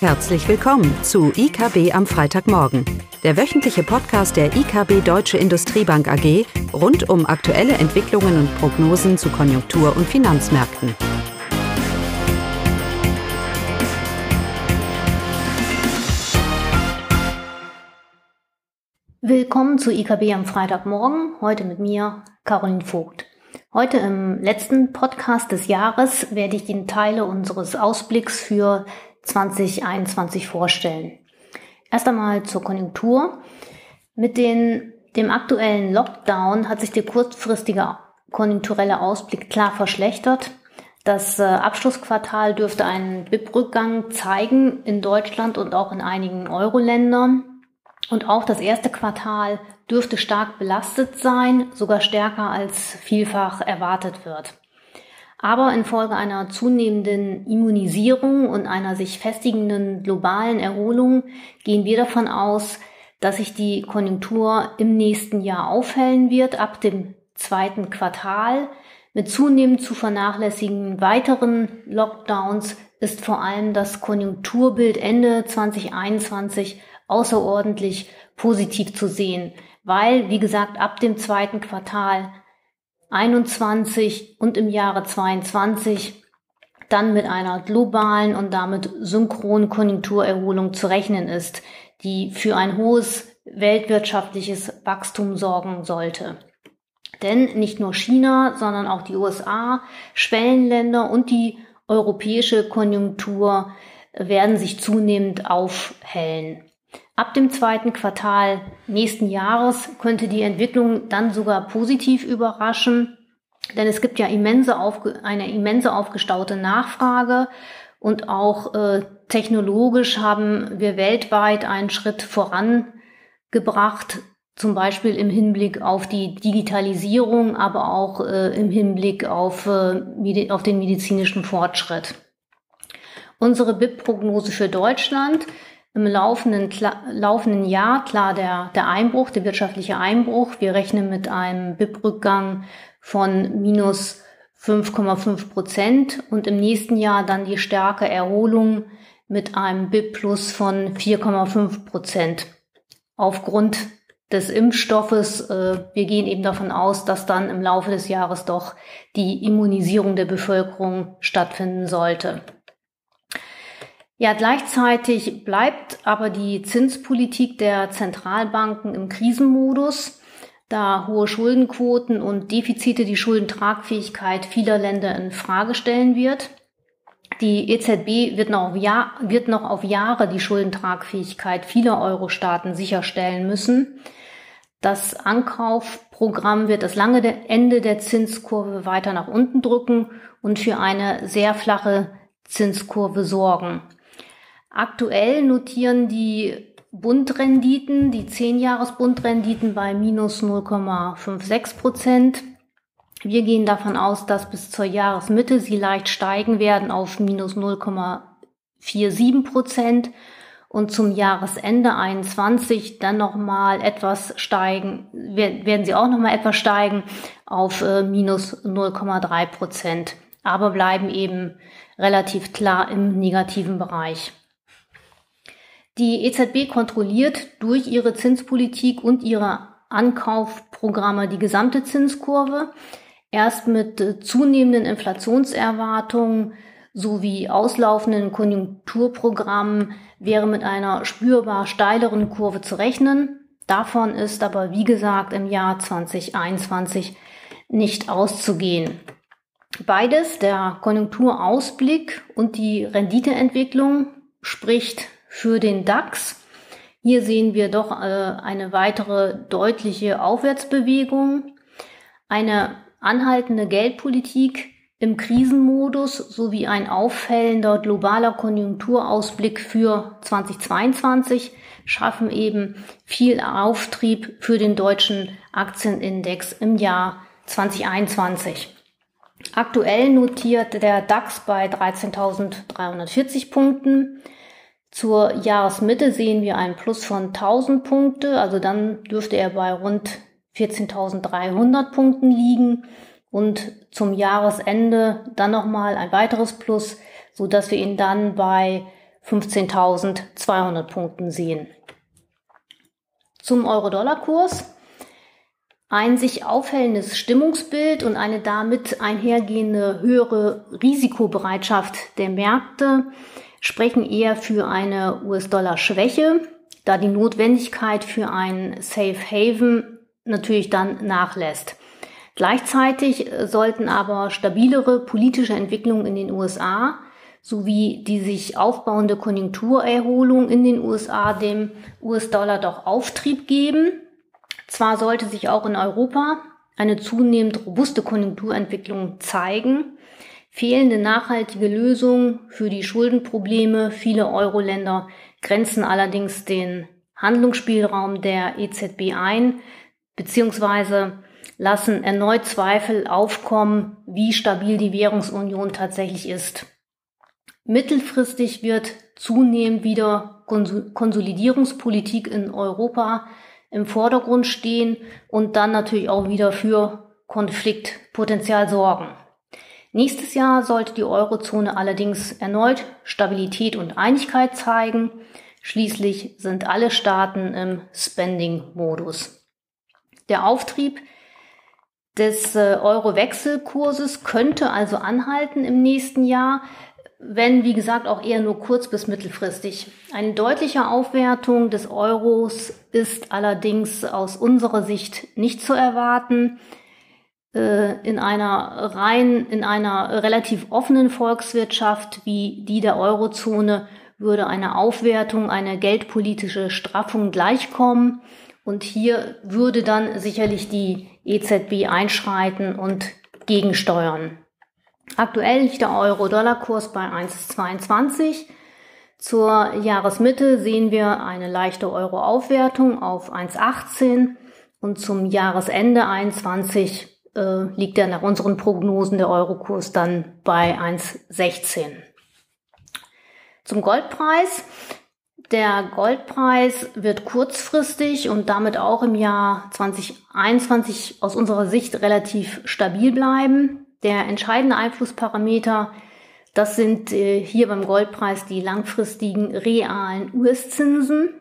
Herzlich willkommen zu IKB am Freitagmorgen, der wöchentliche Podcast der IKB Deutsche Industriebank AG rund um aktuelle Entwicklungen und Prognosen zu Konjunktur- und Finanzmärkten. Willkommen zu IKB am Freitagmorgen, heute mit mir, Caroline Vogt. Heute im letzten Podcast des Jahres werde ich Ihnen Teile unseres Ausblicks für 2021 vorstellen. Erst einmal zur Konjunktur. Mit den, dem aktuellen Lockdown hat sich der kurzfristige konjunkturelle Ausblick klar verschlechtert. Das äh, Abschlussquartal dürfte einen BIP-Rückgang zeigen in Deutschland und auch in einigen Euro-Ländern. Und auch das erste Quartal dürfte stark belastet sein, sogar stärker als vielfach erwartet wird. Aber infolge einer zunehmenden Immunisierung und einer sich festigenden globalen Erholung gehen wir davon aus, dass sich die Konjunktur im nächsten Jahr aufhellen wird, ab dem zweiten Quartal. Mit zunehmend zu vernachlässigen weiteren Lockdowns ist vor allem das Konjunkturbild Ende 2021 außerordentlich positiv zu sehen, weil, wie gesagt, ab dem zweiten Quartal 21 und im Jahre 22 dann mit einer globalen und damit synchronen Konjunkturerholung zu rechnen ist, die für ein hohes weltwirtschaftliches Wachstum sorgen sollte. Denn nicht nur China, sondern auch die USA, Schwellenländer und die europäische Konjunktur werden sich zunehmend aufhellen. Ab dem zweiten Quartal nächsten Jahres könnte die Entwicklung dann sogar positiv überraschen, denn es gibt ja immense eine immense aufgestaute Nachfrage und auch äh, technologisch haben wir weltweit einen Schritt vorangebracht, zum Beispiel im Hinblick auf die Digitalisierung, aber auch äh, im Hinblick auf, äh, auf den medizinischen Fortschritt. Unsere BIP-Prognose für Deutschland im laufenden, laufenden Jahr klar der, der Einbruch, der wirtschaftliche Einbruch. Wir rechnen mit einem BIP-Rückgang von minus 5,5 Prozent und im nächsten Jahr dann die starke Erholung mit einem BIP plus von 4,5 Prozent. Aufgrund des Impfstoffes, äh, wir gehen eben davon aus, dass dann im Laufe des Jahres doch die Immunisierung der Bevölkerung stattfinden sollte. Ja, gleichzeitig bleibt aber die Zinspolitik der Zentralbanken im Krisenmodus, da hohe Schuldenquoten und Defizite die Schuldentragfähigkeit vieler Länder in Frage stellen wird. Die EZB wird noch, Jahr, wird noch auf Jahre die Schuldentragfähigkeit vieler Euro-Staaten sicherstellen müssen. Das Ankaufprogramm wird das lange Ende der Zinskurve weiter nach unten drücken und für eine sehr flache Zinskurve sorgen. Aktuell notieren die Bundrenditen, die 10-Jahres-Bundrenditen bei minus 0,56 Prozent. Wir gehen davon aus, dass bis zur Jahresmitte sie leicht steigen werden auf minus 0,47 Prozent und zum Jahresende 21 dann nochmal etwas steigen, werden sie auch nochmal etwas steigen auf äh, minus 0,3 Prozent, aber bleiben eben relativ klar im negativen Bereich. Die EZB kontrolliert durch ihre Zinspolitik und ihre Ankaufprogramme die gesamte Zinskurve. Erst mit äh, zunehmenden Inflationserwartungen sowie auslaufenden Konjunkturprogrammen wäre mit einer spürbar steileren Kurve zu rechnen. Davon ist aber, wie gesagt, im Jahr 2021 nicht auszugehen. Beides, der Konjunkturausblick und die Renditeentwicklung, spricht für den DAX. Hier sehen wir doch äh, eine weitere deutliche Aufwärtsbewegung, eine anhaltende Geldpolitik im Krisenmodus sowie ein auffällender globaler Konjunkturausblick für 2022 schaffen eben viel Auftrieb für den deutschen Aktienindex im Jahr 2021. Aktuell notiert der DAX bei 13.340 Punkten. Zur Jahresmitte sehen wir einen Plus von 1000 Punkte, also dann dürfte er bei rund 14.300 Punkten liegen und zum Jahresende dann nochmal ein weiteres Plus, so dass wir ihn dann bei 15.200 Punkten sehen. Zum Euro-Dollar-Kurs. Ein sich aufhellendes Stimmungsbild und eine damit einhergehende höhere Risikobereitschaft der Märkte sprechen eher für eine US-Dollar-Schwäche, da die Notwendigkeit für ein Safe Haven natürlich dann nachlässt. Gleichzeitig sollten aber stabilere politische Entwicklungen in den USA sowie die sich aufbauende Konjunkturerholung in den USA dem US-Dollar doch Auftrieb geben. Zwar sollte sich auch in Europa eine zunehmend robuste Konjunkturentwicklung zeigen, fehlende nachhaltige Lösungen für die Schuldenprobleme vieler Euro-Länder grenzen allerdings den Handlungsspielraum der EZB ein, beziehungsweise lassen erneut Zweifel aufkommen, wie stabil die Währungsunion tatsächlich ist. Mittelfristig wird zunehmend wieder Konsolidierungspolitik in Europa im Vordergrund stehen und dann natürlich auch wieder für Konfliktpotenzial sorgen. Nächstes Jahr sollte die Eurozone allerdings erneut Stabilität und Einigkeit zeigen. Schließlich sind alle Staaten im Spending-Modus. Der Auftrieb des äh, Euro-Wechselkurses könnte also anhalten im nächsten Jahr, wenn, wie gesagt, auch eher nur kurz- bis mittelfristig. Eine deutliche Aufwertung des Euros ist allerdings aus unserer Sicht nicht zu erwarten. Äh, in einer rein, in einer relativ offenen Volkswirtschaft wie die der Eurozone würde eine Aufwertung, eine geldpolitische Straffung gleichkommen. Und hier würde dann sicherlich die EZB einschreiten und gegensteuern. Aktuell liegt der Euro-Dollar-Kurs bei 1,22. Zur Jahresmitte sehen wir eine leichte Euro-Aufwertung auf 1,18 und zum Jahresende 21 äh, liegt er nach unseren Prognosen der Eurokurs dann bei 1,16. Zum Goldpreis. Der Goldpreis wird kurzfristig und damit auch im Jahr 2021 aus unserer Sicht relativ stabil bleiben. Der entscheidende Einflussparameter, das sind äh, hier beim Goldpreis die langfristigen realen US-Zinsen.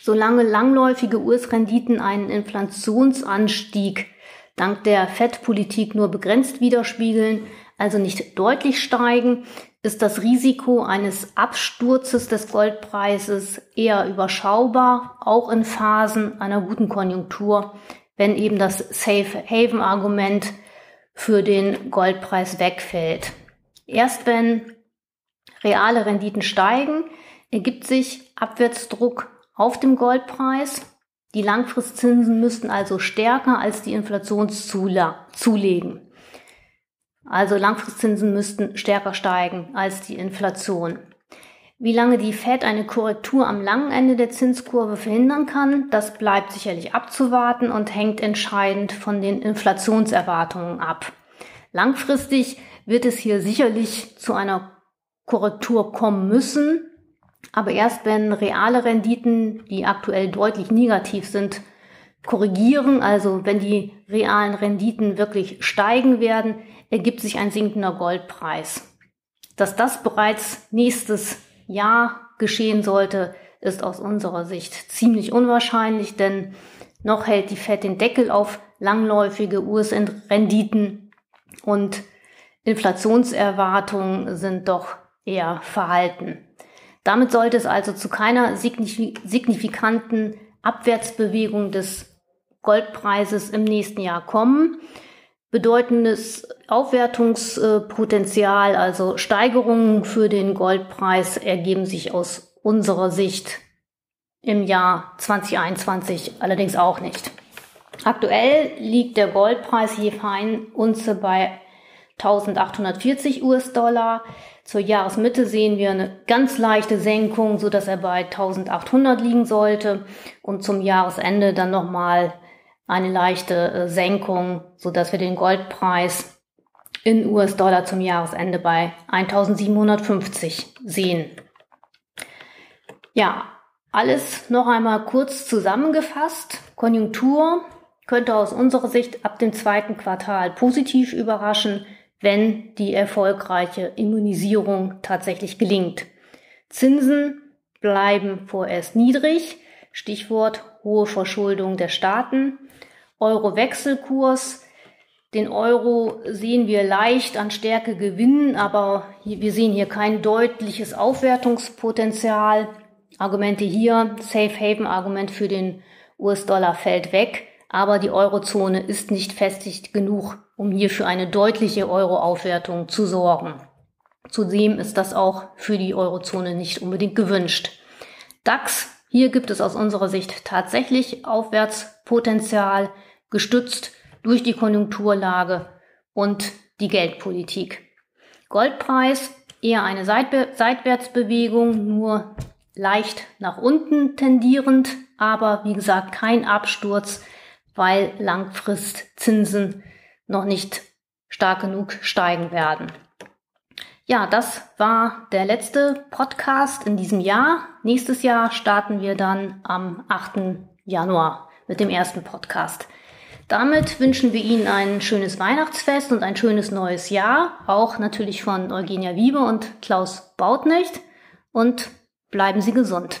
Solange langläufige US-Renditen einen Inflationsanstieg dank der FED-Politik nur begrenzt widerspiegeln, also nicht deutlich steigen, ist das Risiko eines Absturzes des Goldpreises eher überschaubar, auch in Phasen einer guten Konjunktur, wenn eben das Safe Haven Argument für den Goldpreis wegfällt. Erst wenn reale Renditen steigen, ergibt sich Abwärtsdruck auf dem Goldpreis. Die Langfristzinsen müssten also stärker als die Inflation zulegen. Also Langfristzinsen müssten stärker steigen als die Inflation. Wie lange die Fed eine Korrektur am langen Ende der Zinskurve verhindern kann, das bleibt sicherlich abzuwarten und hängt entscheidend von den Inflationserwartungen ab. Langfristig wird es hier sicherlich zu einer Korrektur kommen müssen, aber erst wenn reale Renditen, die aktuell deutlich negativ sind, korrigieren, also wenn die realen Renditen wirklich steigen werden, ergibt sich ein sinkender Goldpreis. Dass das bereits nächstes Jahr geschehen sollte, ist aus unserer Sicht ziemlich unwahrscheinlich, denn noch hält die Fed den Deckel auf langläufige US-Renditen und Inflationserwartungen sind doch eher verhalten. Damit sollte es also zu keiner signifikanten Abwärtsbewegung des Goldpreises im nächsten Jahr kommen bedeutendes Aufwertungspotenzial, also Steigerungen für den Goldpreis ergeben sich aus unserer Sicht im Jahr 2021 allerdings auch nicht. Aktuell liegt der Goldpreis je fein Unze bei 1840 US-Dollar. Zur Jahresmitte sehen wir eine ganz leichte Senkung, so dass er bei 1800 liegen sollte und zum Jahresende dann nochmal eine leichte äh, Senkung, so dass wir den Goldpreis in US-Dollar zum Jahresende bei 1750 sehen. Ja, alles noch einmal kurz zusammengefasst. Konjunktur könnte aus unserer Sicht ab dem zweiten Quartal positiv überraschen, wenn die erfolgreiche Immunisierung tatsächlich gelingt. Zinsen bleiben vorerst niedrig. Stichwort hohe Verschuldung der Staaten. Euro-Wechselkurs. Den Euro sehen wir leicht an Stärke gewinnen, aber wir sehen hier kein deutliches Aufwertungspotenzial. Argumente hier, Safe Haven Argument für den US-Dollar fällt weg, aber die Eurozone ist nicht festig genug, um hier für eine deutliche Euro-Aufwertung zu sorgen. Zudem ist das auch für die Eurozone nicht unbedingt gewünscht. DAX, hier gibt es aus unserer Sicht tatsächlich Aufwärtspotenzial, gestützt durch die Konjunkturlage und die Geldpolitik. Goldpreis eher eine Seitwärtsbewegung, nur leicht nach unten tendierend, aber wie gesagt kein Absturz, weil Langfristzinsen noch nicht stark genug steigen werden. Ja, das war der letzte Podcast in diesem Jahr. Nächstes Jahr starten wir dann am 8. Januar mit dem ersten Podcast. Damit wünschen wir Ihnen ein schönes Weihnachtsfest und ein schönes neues Jahr, auch natürlich von Eugenia Wiebe und Klaus Bautnecht und bleiben Sie gesund.